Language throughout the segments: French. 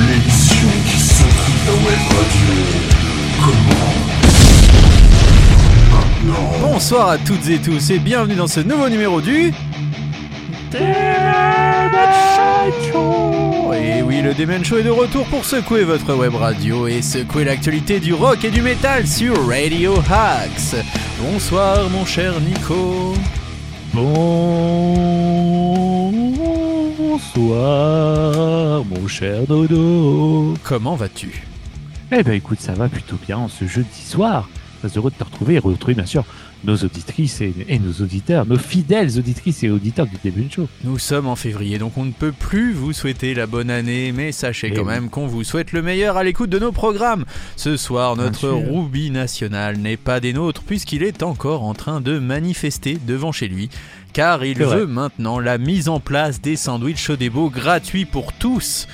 L'émission qui s'occupe la web radio. Maintenant. Bonsoir à toutes et tous et bienvenue dans ce nouveau numéro du Et oui, le Demen Show est de retour pour secouer votre web radio et secouer l'actualité du rock et du métal sur Radio Hacks. Bonsoir mon cher Nico. Bonsoir, mon cher Dodo. Comment vas-tu? Eh ben écoute, ça va plutôt bien en ce jeudi soir. Très heureux de te retrouver et retrouver bien sûr nos auditrices et, et nos auditeurs, nos fidèles auditrices et auditeurs du début de show. Nous sommes en février, donc on ne peut plus vous souhaiter la bonne année, mais sachez quand oui. même qu'on vous souhaite le meilleur à l'écoute de nos programmes. Ce soir, notre. Ruby national n'est pas des nôtres, puisqu'il est encore en train de manifester devant chez lui, car il veut maintenant la mise en place des sandwichs Chaudébo gratuits pour tous.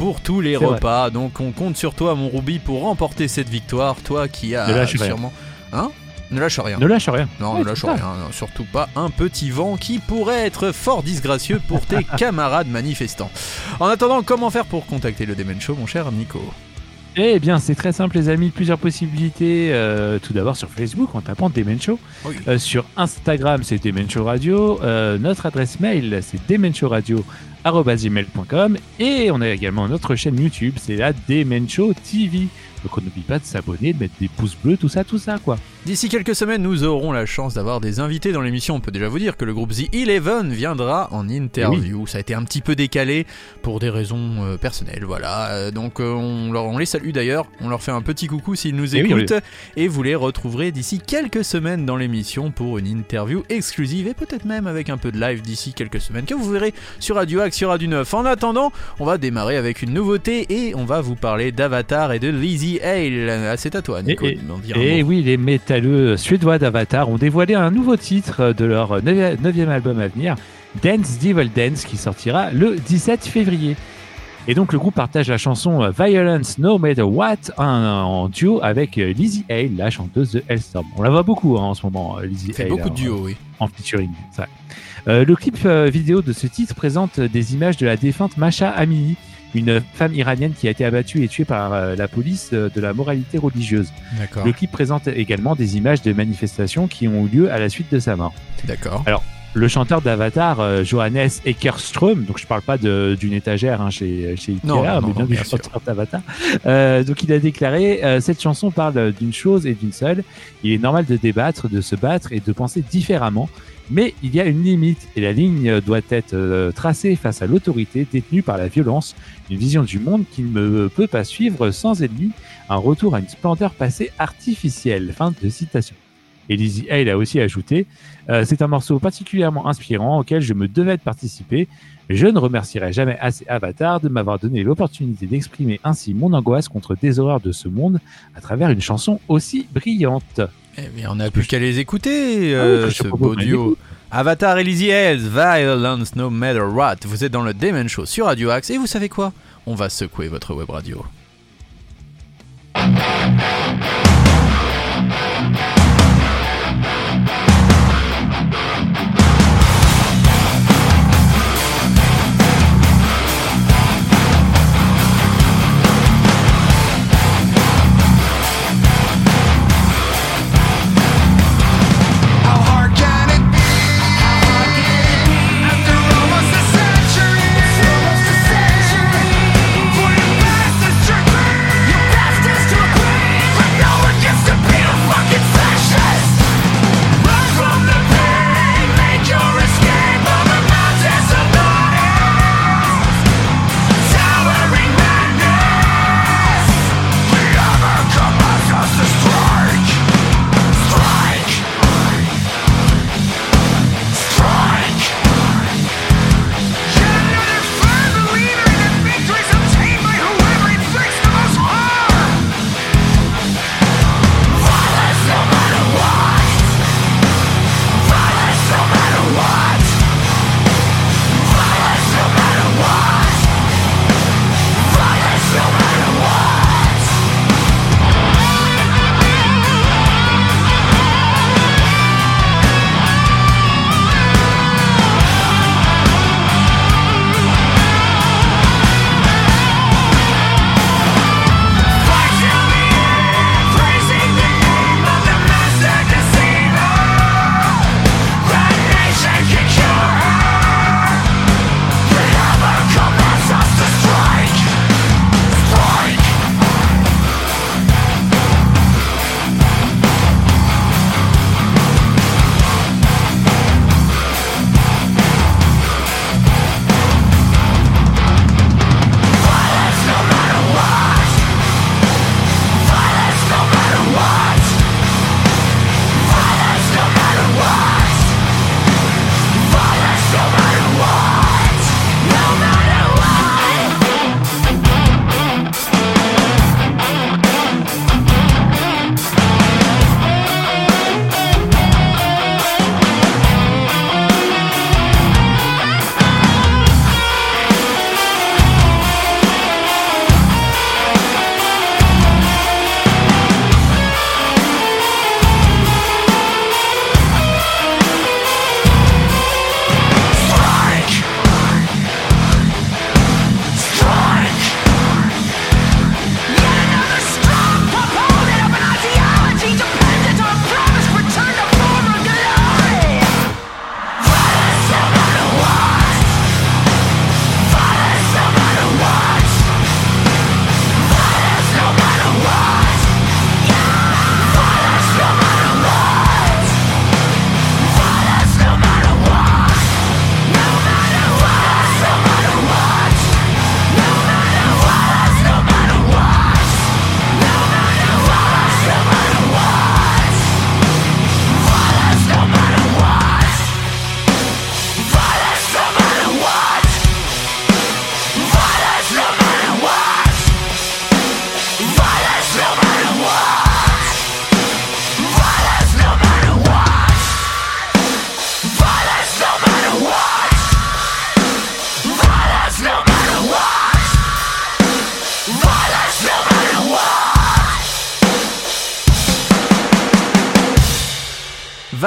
Pour tous les vrai. repas, donc on compte sur toi, mon Ruby, pour remporter cette victoire. Toi qui as Ne lâche rien. sûrement. Hein Ne lâche rien. Ne lâche rien. Non, Ouais, ne lâche rien, non, surtout pas un petit vent qui pourrait être fort disgracieux pour tes camarades manifestants. En attendant, comment faire pour contacter le Demen Show, mon cher Nico? Eh bien, c'est très simple, les amis. Plusieurs possibilités. Euh, tout d'abord sur Facebook en tapant Demen Show. Oui. Euh, sur Instagram, c'est Demen Show Radio. Euh, notre adresse mail, c'est demenshowradio.com. Et on a également notre chaîne YouTube, c'est la Demen Show TV. Donc, on n'oublie pas de s'abonner, de mettre des pouces bleus, tout ça, tout ça, quoi. D'ici quelques semaines, nous aurons la chance d'avoir des invités dans l'émission. On peut déjà vous dire que le groupe The Eleven viendra en interview. Ça a été un petit peu décalé pour des raisons euh, personnelles, voilà. Euh, donc euh, on, leur- on les salue d'ailleurs. On leur fait un petit coucou s'ils nous Eh oui, écoutent. Et vous les retrouverez d'ici quelques semaines dans l'émission pour une interview exclusive et peut-être même avec un peu de live d'ici quelques semaines que vous verrez sur Radio Axe, sur Radio 9. En attendant, on va démarrer avec une nouveauté et on va vous parler d'Avatar et de Lizzie Hale. Ah, C'est à toi, Nico. Et- Et mot. oui, les métalleux suédois d'Avatar ont dévoilé un nouveau titre de leur 9e album à venir, Dance Devil Dance, qui sortira le 17 février. Et donc le groupe partage la chanson euh, Violence No Matter What en, duo avec euh, Lizzie Hale, la chanteuse de Hellstorm. On la voit beaucoup hein, en ce moment, euh, Lizzie Hale. beaucoup hein, de duos, oui. en featuring. Euh, le clip vidéo de ce titre présente des images de la défunte Masha Amini, une femme iranienne qui a été abattue et tuée par euh, la police euh, de la moralité religieuse. Le clip présente également des images de manifestations qui ont eu lieu à la suite de sa mort. D'accord. Le chanteur d'Avatar, euh, Johannes Eckerström, donc je parle pas d'une étagère hein, chez, chez Ikea, Non, non, mais bien non, du bien chanteur d'Avatar, euh, donc il a déclaré euh, Cette chanson parle d'une chose et d'une seule. Il est normal de débattre, de se battre et de penser différemment, mais il y a une limite et la ligne doit être euh, tracée face à l'autorité détenue par la violence, une vision du monde qui ne peut pas suivre sans ennemi, un retour à une splendeur passée artificielle. Fin de citation. Et Hale a aussi ajouté euh, C'est un morceau particulièrement inspirant auquel je me devais de participer. Je ne remercierai jamais assez Avatar de m'avoir donné l'opportunité d'exprimer ainsi mon angoisse contre des horreurs de ce monde à travers une chanson aussi brillante. Eh bien, on n'a plus qu'à les écouter, Ah euh, oui, je ce beau duo. Avatar Hale, Violence No Matter What. Vous êtes dans le Demon Show sur Radio Axe et vous savez quoi? On va secouer votre web radio.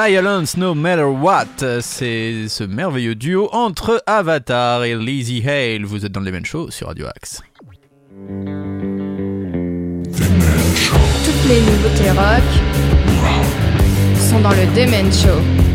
Violence No Matter What, c'est ce merveilleux duo entre Avatar et Lizzie Hale. Vous êtes dans le Demen Show sur Radio Axe. Toutes les nouveautés rock sont dans le Demen Show.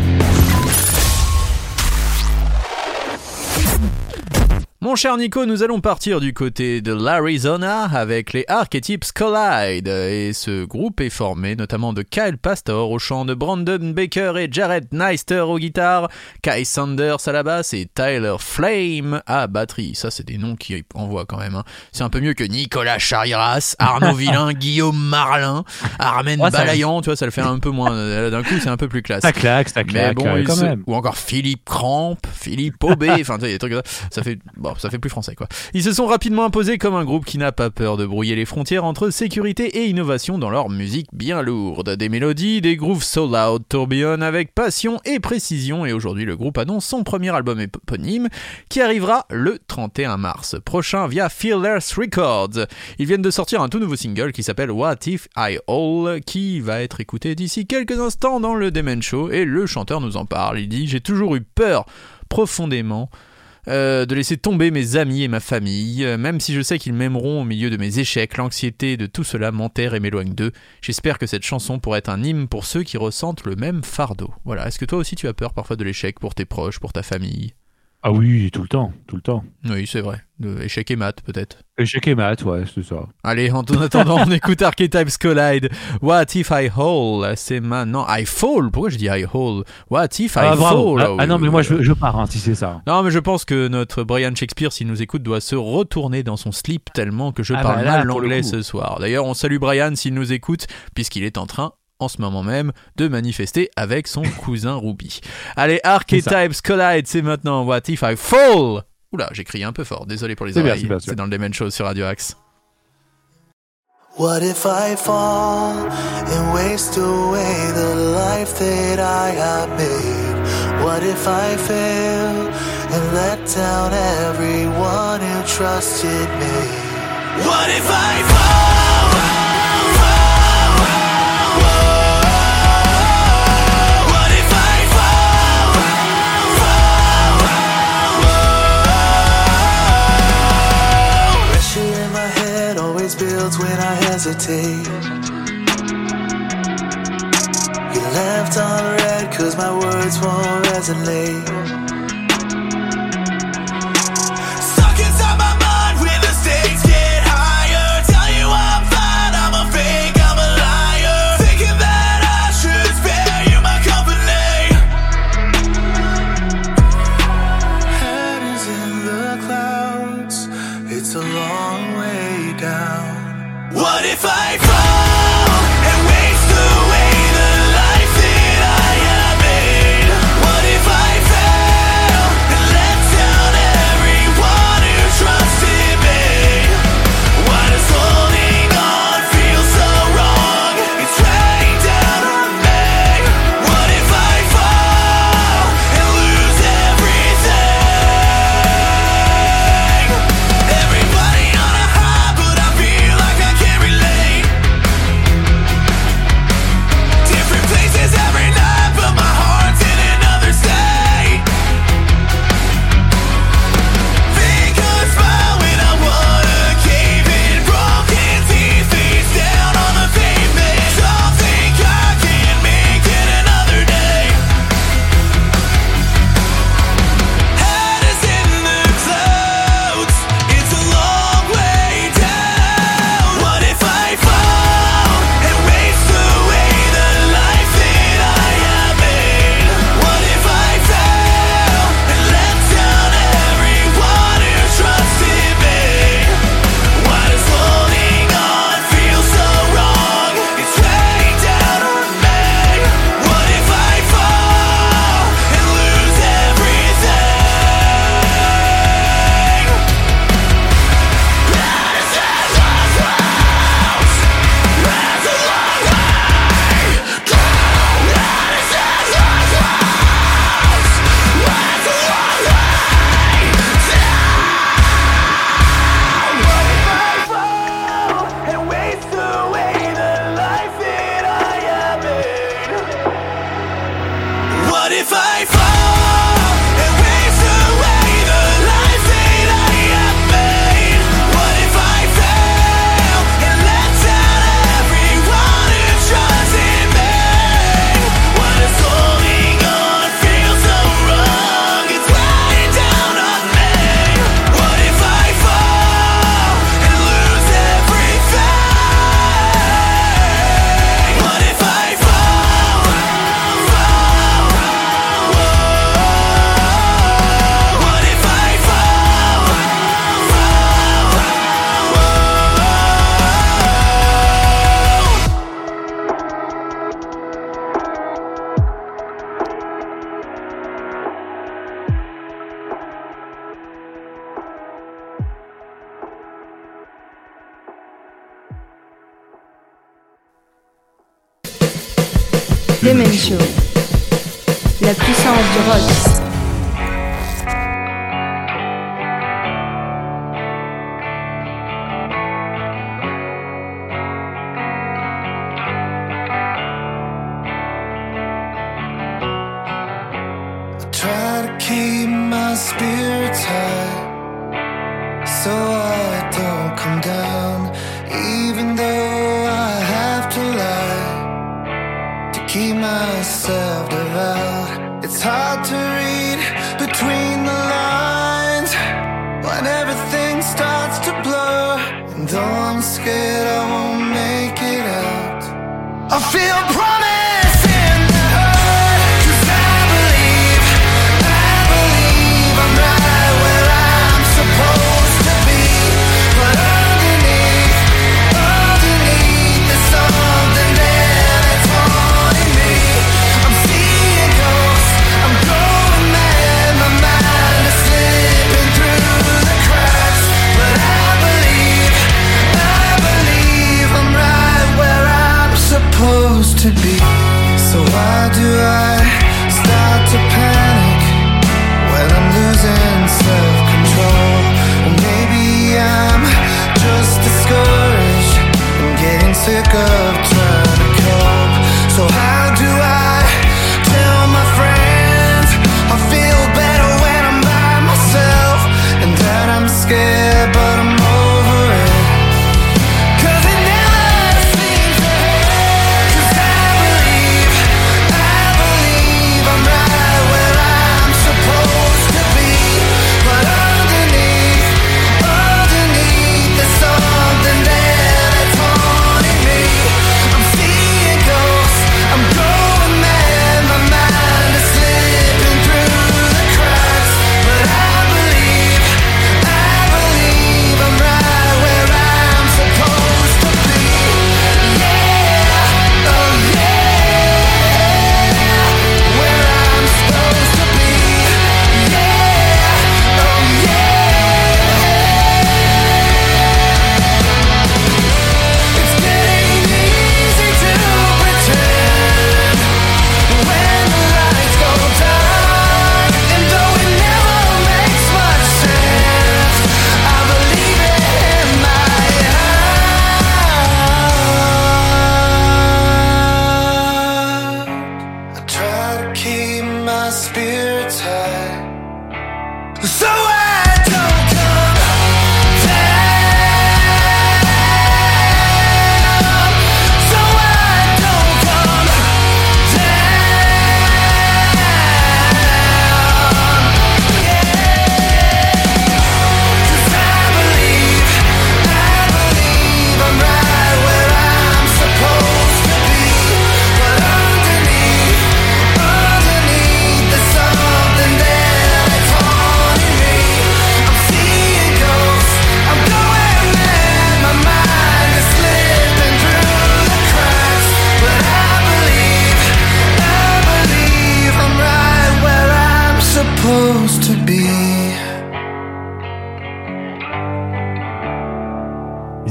Mon cher Nico, nous allons partir du côté de l'Arizona avec les Archetypes Collide. Et ce groupe est formé notamment de Kyle Pastor au chant, de Brandon Baker et Jared Neister aux guitares, Kai Sanders à la basse et Tyler Flame à batterie. Ça, c'est des noms qui envoient quand même. hein. C'est un peu mieux que Nicolas Chariras, Arnaud Villain, Guillaume Marlin, Armen Ouais, Balayan. Tu vois, ça le fait un peu moins. euh, D'un coup, c'est un peu plus classe. Ça claque, ça Mais claque, bon, euh, quand se- même. ou encore Philippe Cramp, Philippe Aubé, enfin tu sais, des trucs comme ça. Ça fait, bon, ça fait plus français quoi. Ils se sont rapidement imposés comme un groupe qui n'a pas peur de brouiller les frontières entre sécurité et innovation dans leur musique bien lourde. Des mélodies, des grooves so loud tourbillonnent avec passion et précision et aujourd'hui le groupe annonce son premier album éponyme qui arrivera le 31 mars prochain via Fearless Records. Ils viennent de sortir un tout nouveau single qui s'appelle What If I All qui va être écouté d'ici quelques instants dans le Demen Show et le chanteur nous en parle. Il dit J'ai toujours eu peur profondément euh, de laisser tomber mes amis et ma famille, euh, même si je sais qu'ils m'aimeront au milieu de mes échecs, l'anxiété de tout cela m'enterre et m'éloigne d'eux. J'espère que cette chanson pourrait être un hymne pour ceux qui ressentent le même fardeau. Voilà, est-ce que toi aussi tu as peur parfois de l'échec pour tes proches, pour ta famille? Ah oui, tout le temps, tout le temps. Oui, c'est vrai. De échec et maths peut-être. Échec et maths, ouais, c'est ça. Allez, en attendant, on écoute Archetypes Collide. What if I fall C'est maintenant I fall. Pourquoi je dis I fall What if I Ah, fall? Ah, ah non, mais moi, je, je pars, hein, si c'est ça. Non, mais je pense que notre Brian Shakespeare, s'il nous écoute, doit se retourner dans son slip tellement que je Ah parle bah là, mal l'anglais ce soir. D'ailleurs, on salue Brian s'il nous écoute, puisqu'il est en train en ce moment même de manifester avec son cousin Ruby. Allez, Archetypes Collide, c'est maintenant What if I fall? Oula, j'ai crié un peu fort, désolé pour les oreilles. C'est dans le Demen Show sur Radio Axe. What if I fall and waste away the life that I have made? What if I fail and let down everyone who trusted me? What if I fall? Hesitate. You left on red cause my words won't resonate. La puissance du rock.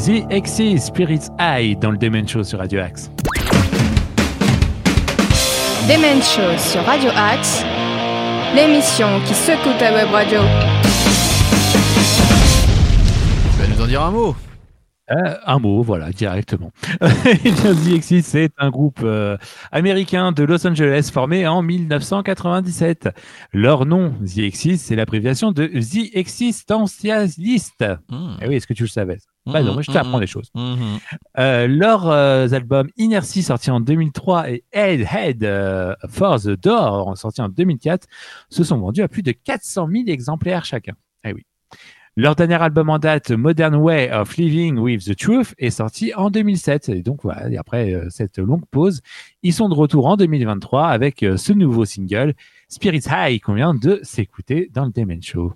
The Exis Spirits Eye dans le Demen Show sur Radio Axe. Demen Show sur Radio Axe. L'émission qui secoue ta web radio. Tu vas nous en dire un mot Euh, un mot, voilà, directement. The c'est un groupe euh, américain de Los Angeles formé en 1997. Leur nom, The Exis, c'est l'abréviation de The Existentialist. Hmm. Eh oui, est-ce que tu le savais Bah non, moi je t'apprends des choses. Euh, leurs euh, albums Inertie, sorti en 2003, et Head Head euh, for the Door, sorti en 2004, se sont vendus à plus de 400 000 exemplaires chacun. Leur dernier album en date, Modern Way of Living with the Truth, est sorti en 2007. Et donc voilà, après euh, cette longue pause, ils sont de retour en 2023 avec euh, ce nouveau single, Spirit High, qu'on vient de s'écouter dans le Demen Show.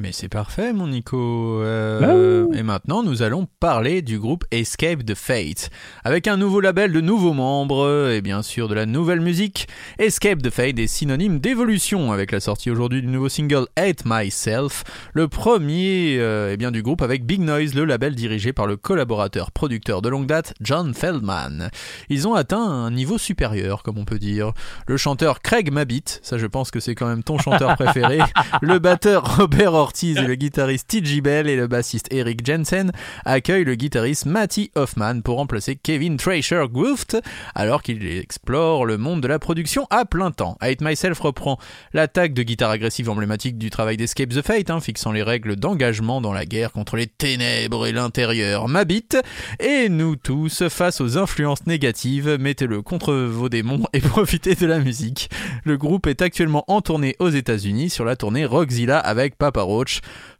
Mais c'est parfait, mon Nico. Euh, Et maintenant, nous allons parler du groupe Escape the Fate. Avec un nouveau label, de nouveaux membres et bien sûr de la nouvelle musique, Escape the Fate est synonyme d'évolution avec la sortie aujourd'hui du nouveau single Hate Myself, le premier euh, eh bien, du groupe avec Big Noise, le label dirigé par le collaborateur producteur de longue date John Feldman. Ils ont atteint un niveau supérieur, comme on peut dire. Le chanteur Craig Mabbitt, ça je pense que c'est quand même ton chanteur préféré, le batteur Robert Ortiz le guitariste T.J. Bell et le bassiste Eric Jensen accueillent le guitariste Matty Hoffman pour remplacer Kevin Tracer Gooft alors qu'il explore le monde de la production à plein temps. Hate Myself reprend l'attaque de guitare agressive emblématique du travail d'Escape the Fate, hein, fixant les règles d'engagement dans la guerre contre les ténèbres et l'intérieur m'habite. Et nous tous, face aux influences négatives, mettez-le contre vos démons et profitez de la musique. Le groupe est actuellement en tournée aux États-Unis sur la tournée Rockzilla avec Papa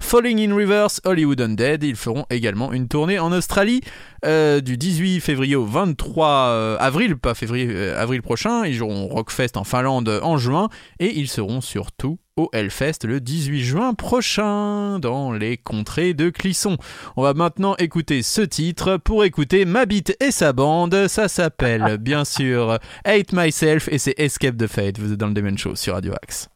Falling in Reverse, Hollywood Undead. Ils feront également une tournée en Australie euh, du 18 février au 23 euh, avril, pas février, euh, avril prochain. Ils joueront Rockfest en Finlande en juin et ils seront surtout au Hellfest le 18 juin prochain dans les contrées de Clisson. On va maintenant écouter ce titre pour écouter Mabit et sa bande. Ça s'appelle bien sûr Hate Myself et c'est Escape the Fate. Vous êtes dans le Demon Show sur Radio Axe.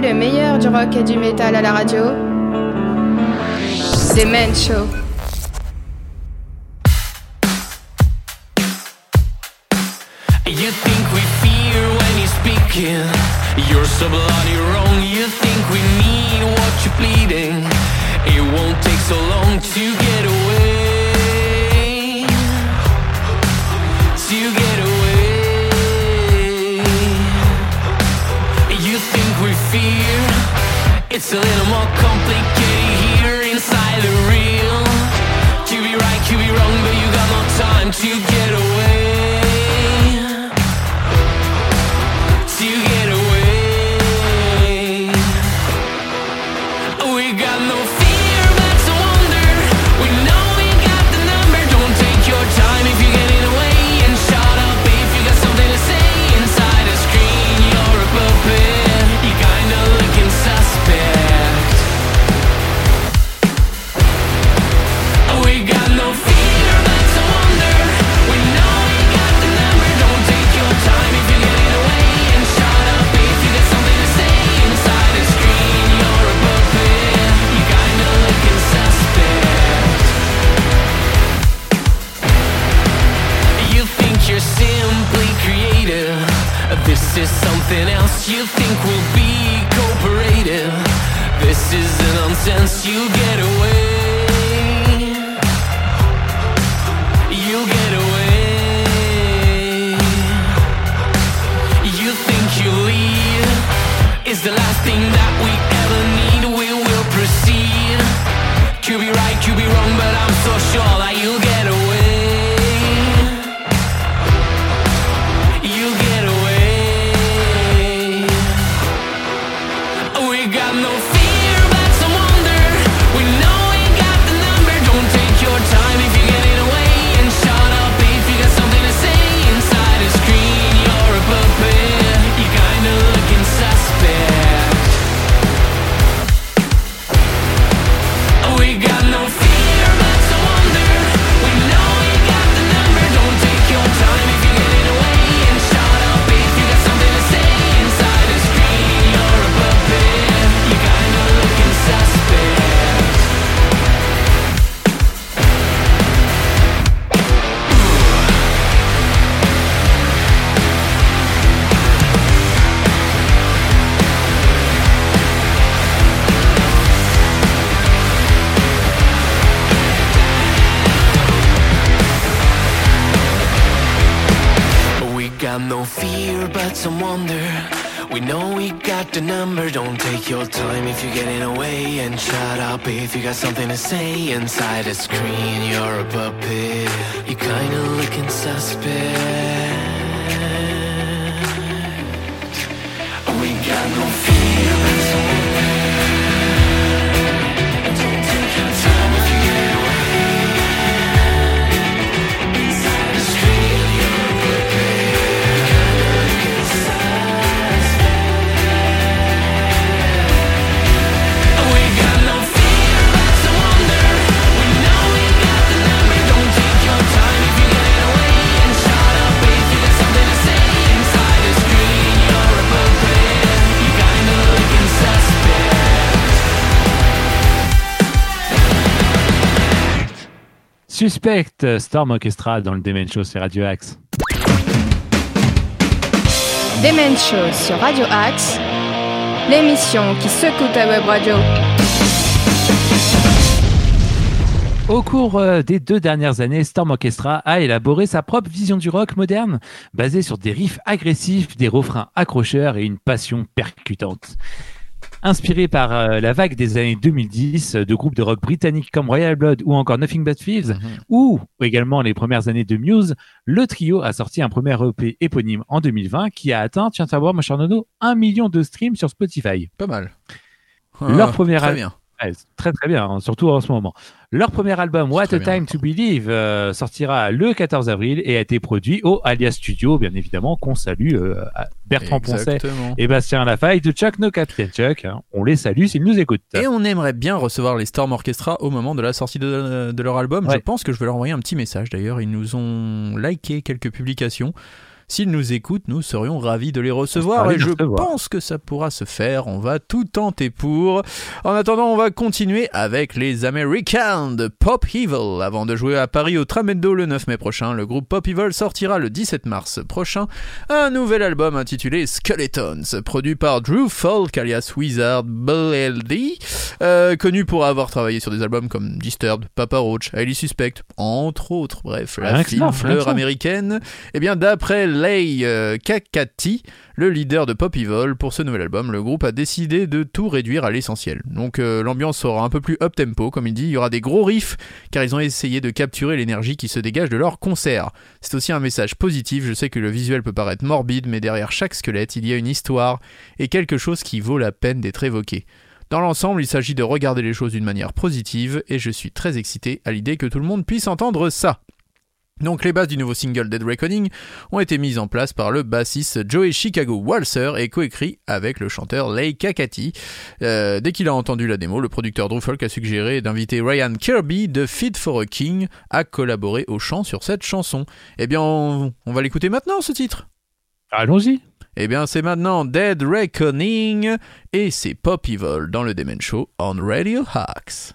Le meilleur du rock et du métal à la radio. The Men Show. You think we fear when you're speaking. You're so bloody wrong. You think we need what you're bleeding. It won't take so long to get It's a little more complicated here inside the real. Could be right, could be wrong, but you got no time to get away. If you're getting away. And shut up if you got something to say. Inside a screen, you're a puppet. You kinda looking suspect. Suspect. Storm Orchestra dans le Demen Show, c'est Radio Axe. Demen Show sur Radio Axe, l'émission qui secoue ta web radio. Au cours euh, des deux dernières années, Storm Orchestra a élaboré sa propre vision du rock moderne, basée sur des riffs agressifs, des refrains accrocheurs et une passion percutante. Inspiré par euh, la vague des années 2010 euh, de groupes de rock britanniques comme Royal Blood ou encore Nothing But Thieves, ou également les premières années de Muse, le trio a sorti un premier EP éponyme en 2020 qui a atteint, tiens à voir, mon cher Nono, un million de streams sur Spotify. Pas mal. Leur Ah, premier Très al- bien. Ouais, très très bien, hein, surtout en ce moment. Leur premier album, What a bien, Time to Believe, euh, sortira le 14 avril et a été produit au Alias Studio, bien évidemment, qu'on salue euh, à Bertrand Poncet et Bastien Lafaille de Chuck No Captain Chuck. hein. On les salue s'ils nous écoutent. Et on aimerait bien recevoir les Storm Orchestra au moment de la sortie de, de leur album. Je pense que je vais leur envoyer un petit message d'ailleurs. Ils nous ont liké quelques publications. S'ils nous écoutent, nous serions ravis de les recevoir et je recevoir. pense que ça pourra se faire. On va tout tenter pour. En attendant, on va continuer avec les Americans de Pop Evil. Avant de jouer à Paris au Tramendo le 9 mai prochain, le groupe Pop Evil sortira le 17 mars prochain un nouvel album intitulé Skeletons, produit par Drew Falk alias Wizard Bleldy, euh, connu pour avoir travaillé sur des albums comme Disturbed, Papa Roach, Highly Suspect, entre autres. Bref, la fleur américaine. Eh bien, d'après Euh, Kakati, le leader de Pop Evil. Pour ce nouvel album, le groupe a décidé de tout réduire à l'essentiel. Donc euh, l'ambiance sera un peu plus up-tempo, comme il dit, il y aura des gros riffs, car ils ont essayé de capturer l'énergie qui se dégage de leur concert. C'est aussi un message positif, je sais que le visuel peut paraître morbide, mais derrière chaque squelette, il y a une histoire et quelque chose qui vaut la peine d'être évoqué. Dans l'ensemble, il s'agit de regarder les choses d'une manière positive et je suis très excité à l'idée que tout le monde puisse entendre ça. Donc les bases du nouveau single Dead Reckoning ont été mises en place par le bassiste Joey Chicago Walser et coécrit avec le chanteur Lay Kakati. Euh, dès qu'il a entendu la démo, le producteur Drew Folk a suggéré d'inviter Ryan Kirby de Fit for a King à collaborer au chant sur cette chanson. Eh bien, on, on va l'écouter maintenant ce titre. Allons-y. Eh bien, c'est maintenant Dead Reckoning et c'est Pop Evil dans le Demen Show on Radio Hacks.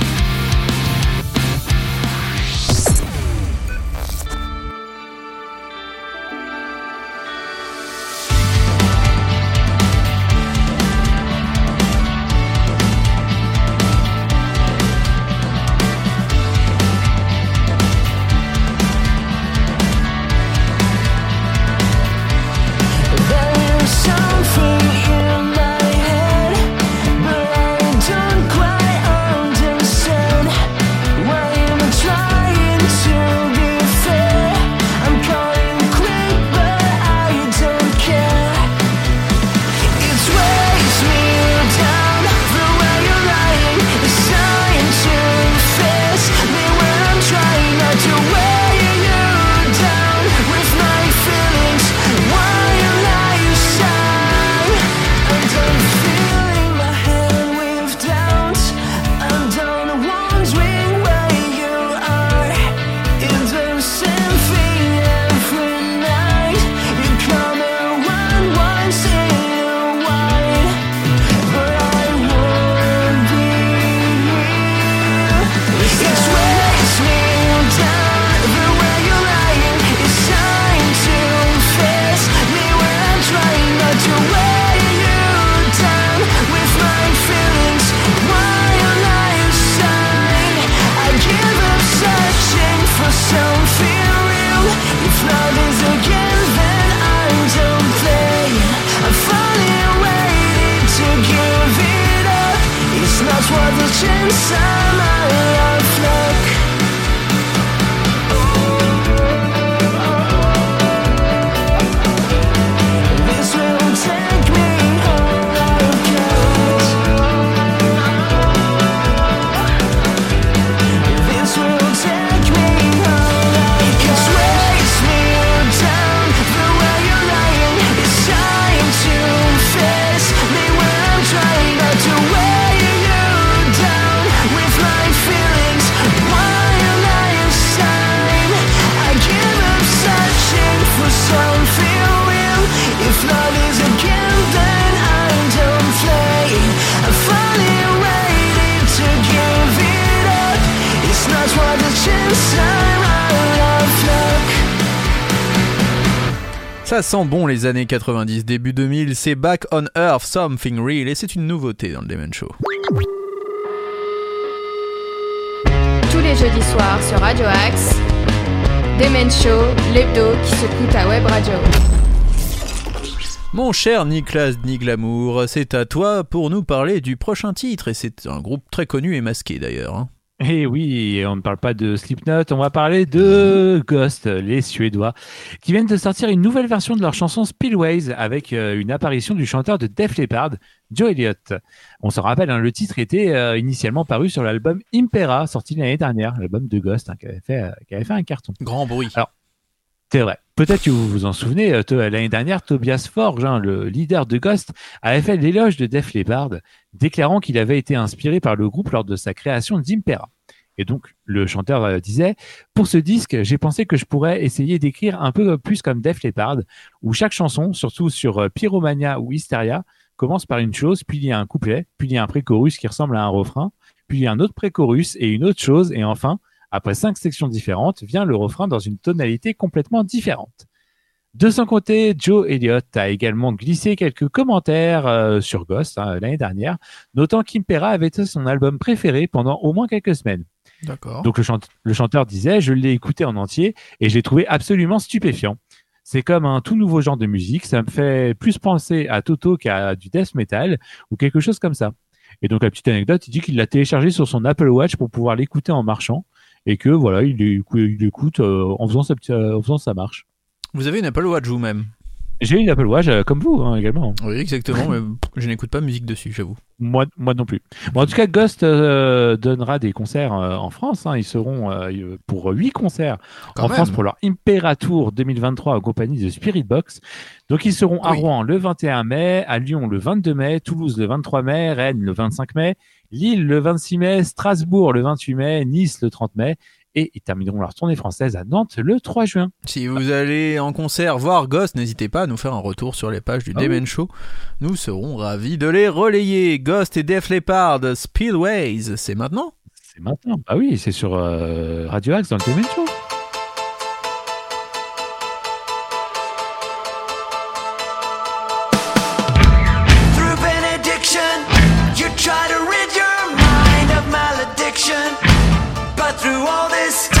Sent bon les années 90, début 2000, c'est Back on Earth, Something Real, et c'est une nouveauté dans le Demon Show. Tous les jeudis soirs sur Radio Axe, Demen Show, l'hebdo qui secoue ta web radio. Mon cher Niklas Niglamour, c'est à toi pour nous parler du prochain titre, et c'est un groupe très connu et masqué d'ailleurs. hein. Et oui, on ne parle pas de Slipknot, on va parler de Ghost, les Suédois, qui viennent de sortir une nouvelle version de leur chanson Spillways avec euh, une apparition du chanteur de Def Leppard, Joe Elliott. On se rappelle, hein, le titre était euh, initialement paru sur l'album Impera, sorti l'année dernière, l'album de Ghost, hein, qui, avait fait, euh, qui avait fait un carton. Grand bruit. Alors, C'est vrai. Peut-être que vous vous en souvenez, euh, l'année dernière, Tobias Forge, hein, le leader de Ghost, avait fait l'éloge de Def Leppard, déclarant qu'il avait été inspiré par le groupe lors de sa création d'Impera. Et donc, le chanteur euh, disait, pour ce disque, j'ai pensé que je pourrais essayer d'écrire un peu plus comme Def Leppard, où chaque chanson, surtout sur euh, Pyromania ou Hysteria, commence par une chose, puis il y a un couplet, puis il y a un pré-chorus qui ressemble à un refrain, puis il y a un autre pré-chorus et une autre chose, et enfin, après cinq sections différentes, vient le refrain dans une tonalité complètement différente. De son côté, Joe Elliott a également glissé quelques commentaires euh, sur Ghost hein, l'année dernière, notant qu'Impera avait été son album préféré pendant au moins quelques semaines. D'accord. Donc le, chante- le chanteur disait, je l'ai écouté en entier et j'ai trouvé absolument stupéfiant. C'est comme un tout nouveau genre de musique, ça me fait plus penser à Toto qu'à du death metal ou quelque chose comme ça. Et donc la petite anecdote, il dit qu'il l'a téléchargé sur son Apple Watch pour pouvoir l'écouter en marchant et que voilà, il l'écoute euh, en faisant sa petite- euh, en faisant sa marche. Vous avez une Apple Watch vous-même? J'ai une Apple Watch euh, comme vous hein, également. Oui, exactement, mais je n'écoute pas musique dessus, j'avoue. Moi, moi non plus. Bon, en tout cas, Ghost euh, donnera des concerts euh, en France. hein. Ils seront euh, pour huit concerts Quand en même. France pour leur Imperatour 2023 en compagnie de Spirit Box. Donc ils seront à Oui. Rouen le 21 mai, à Lyon le 22 mai, Toulouse le 23 mai, Rennes le 25 mai, Lille le 26 mai, Strasbourg le 28 mai, Nice le 30 mai et ils termineront leur tournée française à Nantes le 3 juin. Si vous allez en concert voir Ghost, n'hésitez pas à nous faire un retour sur les pages du Ah Demen Show. Nous serons ravis de les relayer. Ghost et Def Leppard, Speedways, c'est maintenant? C'est maintenant. Ah oui, c'est sur euh, Radio Axe dans le Demen Show. Through benediction, you try to But through all this time,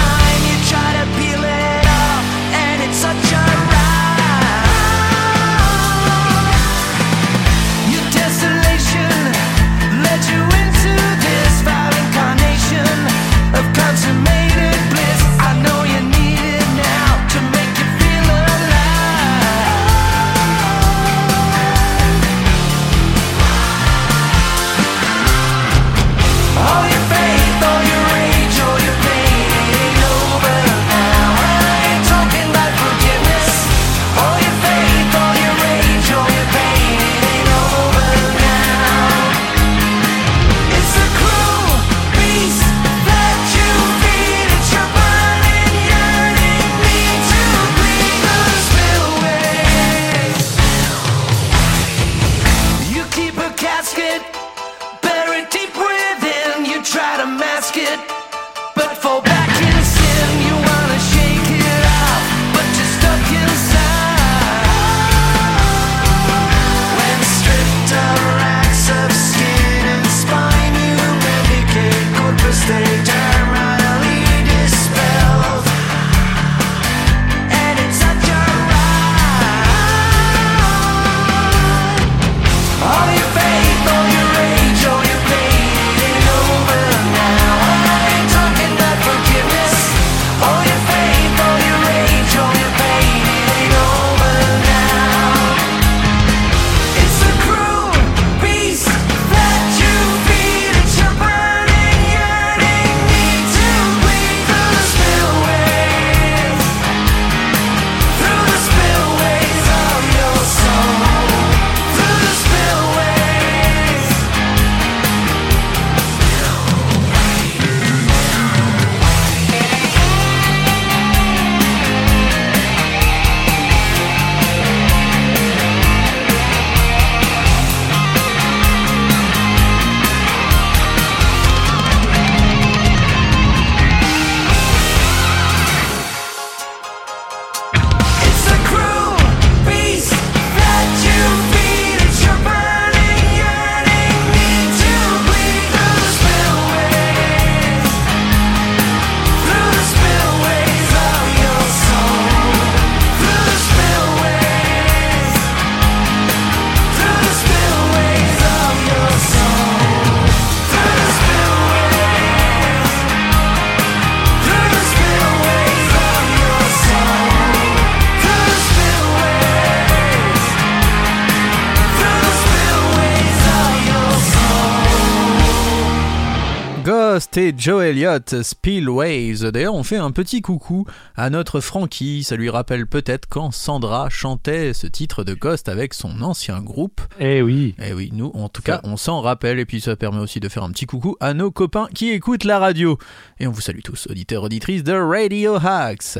Et Joe Elliott, Spillways. D'ailleurs, on fait un petit coucou à notre Frankie. Ça lui rappelle peut-être quand Sandra chantait ce titre de Ghost avec son ancien groupe. Eh oui. Eh oui, nous, en tout cas, on s'en rappelle. Et puis, ça permet aussi de faire un petit coucou à nos copains qui écoutent la radio. Et on vous salue tous, auditeurs, auditrices de Radio Hacks.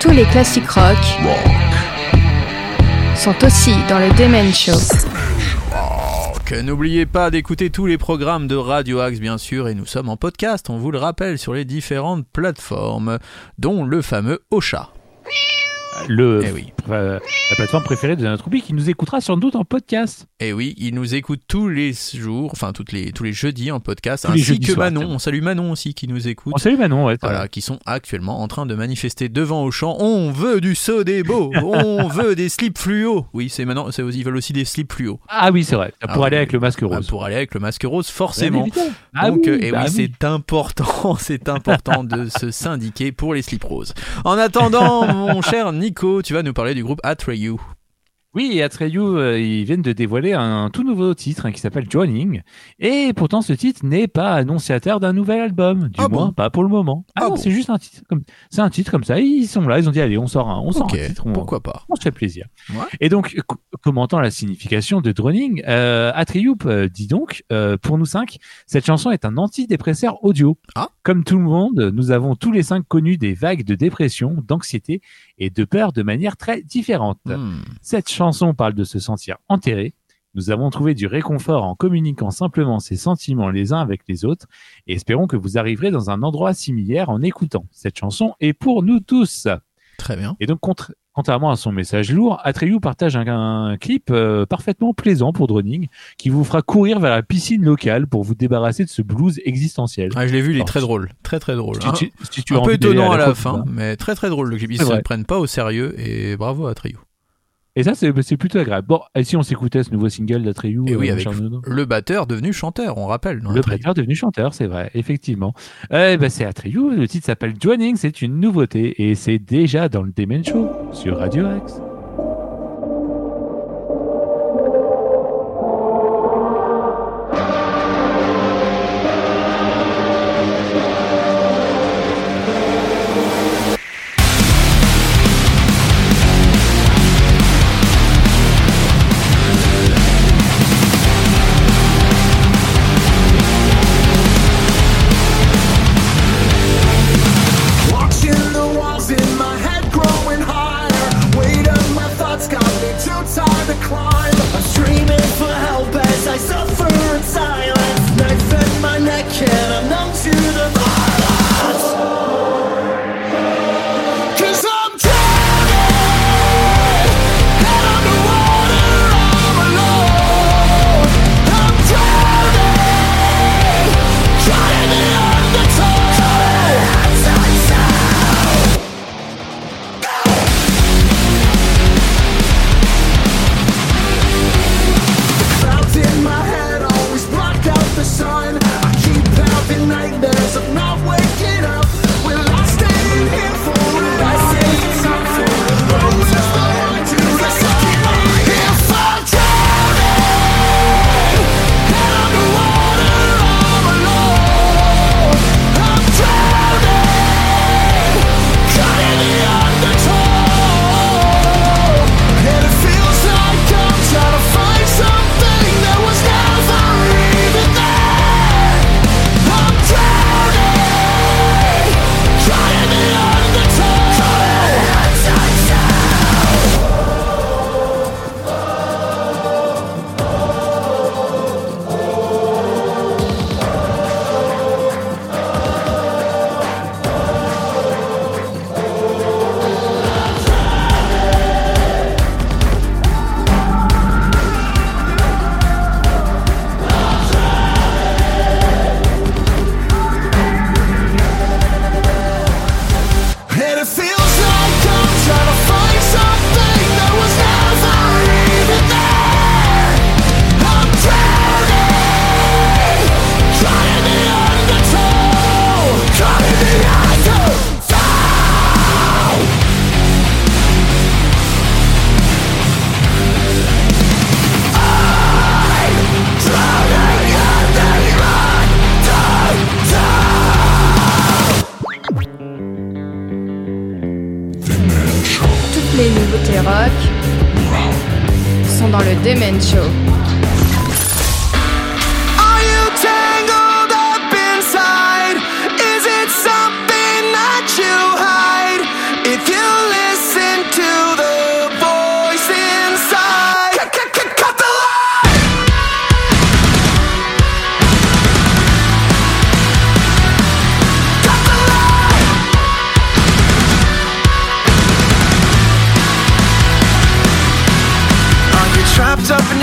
Tous les classiques rock sont aussi dans le Demen Show. Donc, N'oubliez pas d'écouter tous les programmes de Radio Axe, bien sûr, et nous sommes en podcast, on vous le rappelle, sur les différentes plateformes, dont le fameux Ocha. Le, Eh oui. Euh, la plateforme préférée de notre troupe qui nous écoutera sans doute en podcast. Et oui, il nous écoute tous les jours, enfin toutes les, tous les jeudis en podcast, Tous ainsi que soirs, Manon. tiens. On salue Manon aussi qui nous écoute. On salue Manon, ouais. Voilà, qui sont actuellement en train de manifester devant Auchan. On veut du Sodebo, on veut des slips fluo. Oui, c'est maintenant, ils veulent aussi des slips fluo. Ah oui, c'est vrai. Pour Ah aller oui. avec le masque Ah, rose. Pour aller avec le masque rose, forcément. Ah Donc, oui, euh, eh bah oui, oui. c'est important, c'est important de se syndiquer pour les slips roses. En attendant, mon cher Nico, tu vas nous parler du groupe Atreyu. Oui, Atreyu, euh, ils viennent de dévoiler un tout nouveau titre hein, qui s'appelle Joining. Et pourtant, ce titre n'est pas annonciateur d'un nouvel album. Du Ah moins, bon pas pour le moment. Ah, Ah non, bon c'est juste un titre comme, c'est un titre comme ça. Ils sont là, ils ont dit, allez, on sort un, on sort Ok, un titre. on- pourquoi pas. On se fait plaisir. Ouais. Et donc, co- commentant la signification de Droning, euh, Atreyu euh, dit donc, euh, pour nous cinq, cette chanson est un antidépresseur audio. Ah. Comme tout le monde, nous avons tous les cinq connu des vagues de dépression, d'anxiété et de peur de manière très différente. Hmm. Cette chanson parle de se sentir enterré. Nous avons trouvé du réconfort en communiquant simplement ces sentiments les uns avec les autres et espérons que vous arriverez dans un endroit similaire en écoutant. Cette chanson est pour nous tous. Très bien. Et donc, contre- contrairement à son message lourd, Atreyu partage un, un clip euh, parfaitement plaisant pour Droning qui vous fera courir vers la piscine locale pour vous débarrasser de ce blues existentiel. Ah, je l'ai vu, il est Alors, très drôle. Très très drôle. Si Un- tu- si tu un as peu étonnant à la fin, mais très très drôle. Le clip, ils se vrai. prennent pas au sérieux et bravo à Atreyu. Et ça, c'est c'est plutôt agréable. Bon, et si on s'écoutait ce nouveau single d'Atreyu Et oui, euh, avec le batteur devenu chanteur, on rappelle. dans Le Atreyu. prêteur devenu chanteur, c'est vrai, effectivement. Eh ben, c'est Atreyu, le titre s'appelle Joining, c'est une nouveauté et c'est déjà dans le Demen Show sur Radio Axe.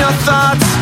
Your thoughts,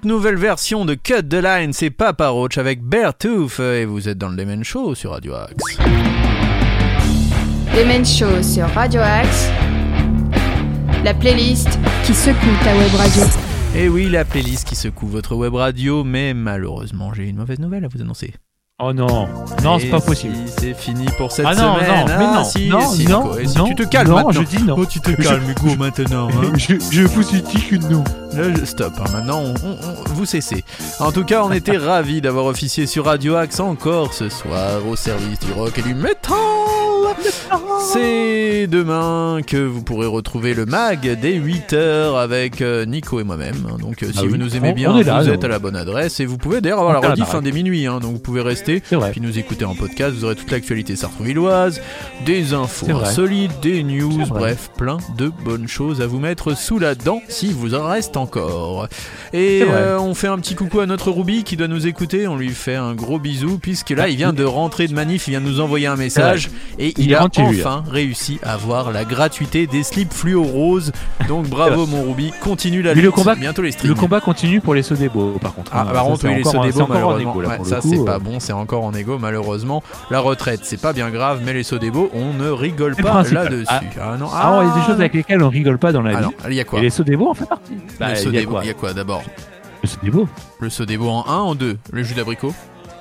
toute nouvelle version de Cut the Line, c'est Papa Roach avec Beartooth et vous êtes dans le Demen Show sur Radio Axe. Demen Show sur Radio Axe. La playlist qui secoue ta web radio. Et oui, la playlist qui secoue votre web radio, mais malheureusement, j'ai une mauvaise nouvelle à vous annoncer. Oh non, non, c'est pas possible. si, c'est fini pour cette Ah non, semaine. non, mais Ah, non, si, non, si, non, et si non, tu te calmes non, maintenant. je dis non. Oh, tu te Je- calmes, Hugo, maintenant. hein. Je, je vous ai dit que non? Là, je- stop, hein, maintenant on, on- on- vous cessez. En tout cas, on était ravis d'avoir officié sur Radio Axe encore ce soir au service du rock et du metal. C'est demain que vous pourrez retrouver le mag dès 8h avec euh, Nico et moi-même. Donc euh, si Ah oui. vous nous aimez bien, on est là, vous êtes à la bonne adresse et vous pouvez d'ailleurs avoir On la rediff fin dès minuit. hein. donc vous pouvez rester puis nous écouter en podcast. Vous aurez toute l'actualité sartrouvilloise, des infos insolites, des news, bref, plein de bonnes choses à vous mettre sous la dent si vous en reste encore. Et euh, on fait un petit coucou à notre Ruby qui doit nous écouter. On lui fait un gros bisou puisque là il vient de rentrer de manif, il vient de nous envoyer un message et il, Il a enfin réussi à avoir la gratuité des slips fluo roses. Donc bravo mon Ruby, continue la lutte. le combat- bientôt les. Le combat continue pour les Sodebo, par contre. Ah, par contre, oui, les Sodebo, malheureusement. égo, là, Ouais, le ça, c'est euh. pas bon, c'est encore en égo, malheureusement. La retraite, c'est pas bien grave, mais les Sodebo, on ne rigole le pas là-dessus. Ah. Ah, non, Ah, il y a des choses avec lesquelles on rigole pas dans la Ah vie. non, il y a quoi Et les Sodebo en fait partie. Le Bah, il y a Sodebo, quoi il y a quoi d'abord Le Sodebo. Le Sodebo en 1, en 2 Le jus d'abricot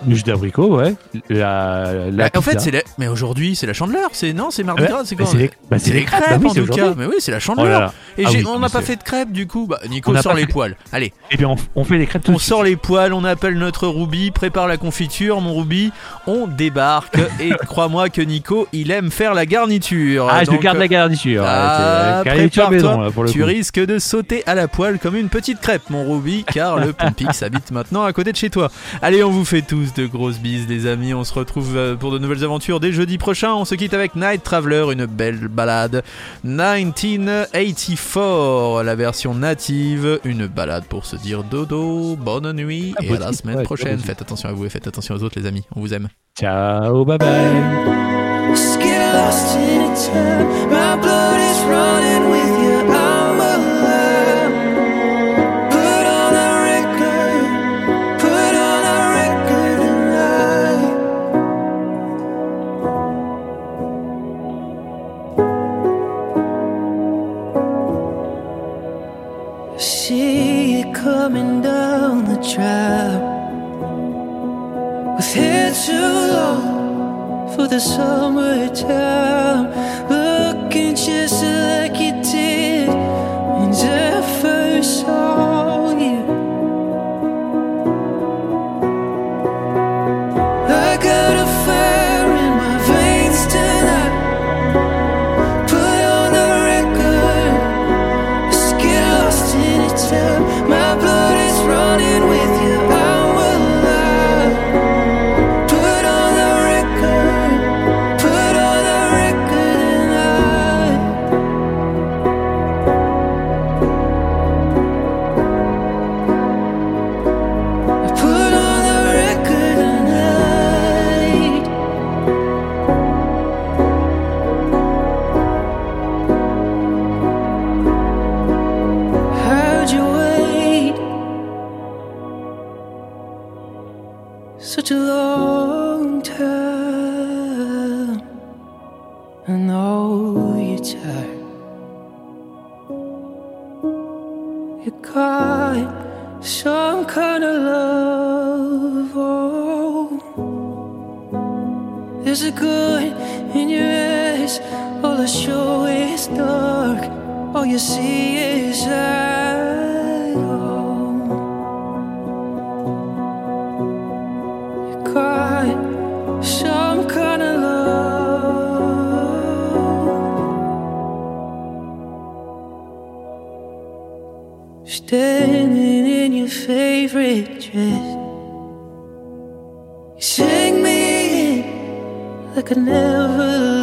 Le jus d'abricot, ouais. La, la Bah, en fait, c'est la... mais aujourd'hui, c'est la chandeleur. C'est non, c'est mardi Ouais, gras. C'est bah, quoi c'est les- bah, les crêpes bah oui, en tout cas. Mais oui, c'est la Oh chandeleur. là là. Et Ah oui, on n'a pas fait de crêpes du coup. Bah, Nico On sort les fait- poils. Allez, Eh bien, on, on fait les crêpes tout on sort les poils, on appelle notre Ruby, prépare la confiture, mon Ruby, on débarque. et crois-moi que Nico, il aime faire la garniture. Ah, je Donc, garde la garniture. Ah, c'est- garniture prépare-toi, maison, là, pour le tu coup. risques de sauter à la poêle comme une petite crêpe, mon Ruby, car le Pompix habite maintenant à côté de chez toi. Allez, on vous fait tous de grosses bises, les amis. On se retrouve euh, pour de nouvelles aventures dès jeudi prochain. On se quitte avec Night Traveler, une belle balade. 1984, la version native, une balade pour se dire dodo, bonne nuit Ah, et à la semaine ouais, prochaine. Faites attention à vous et faites attention aux autres, les amis. On vous aime. Ciao, bye bye. The summertime. You got some kind of love. Oh. There's a good in your eyes. All I show is dark. All you see is I. Standing in your favorite dress. You sang me in like I never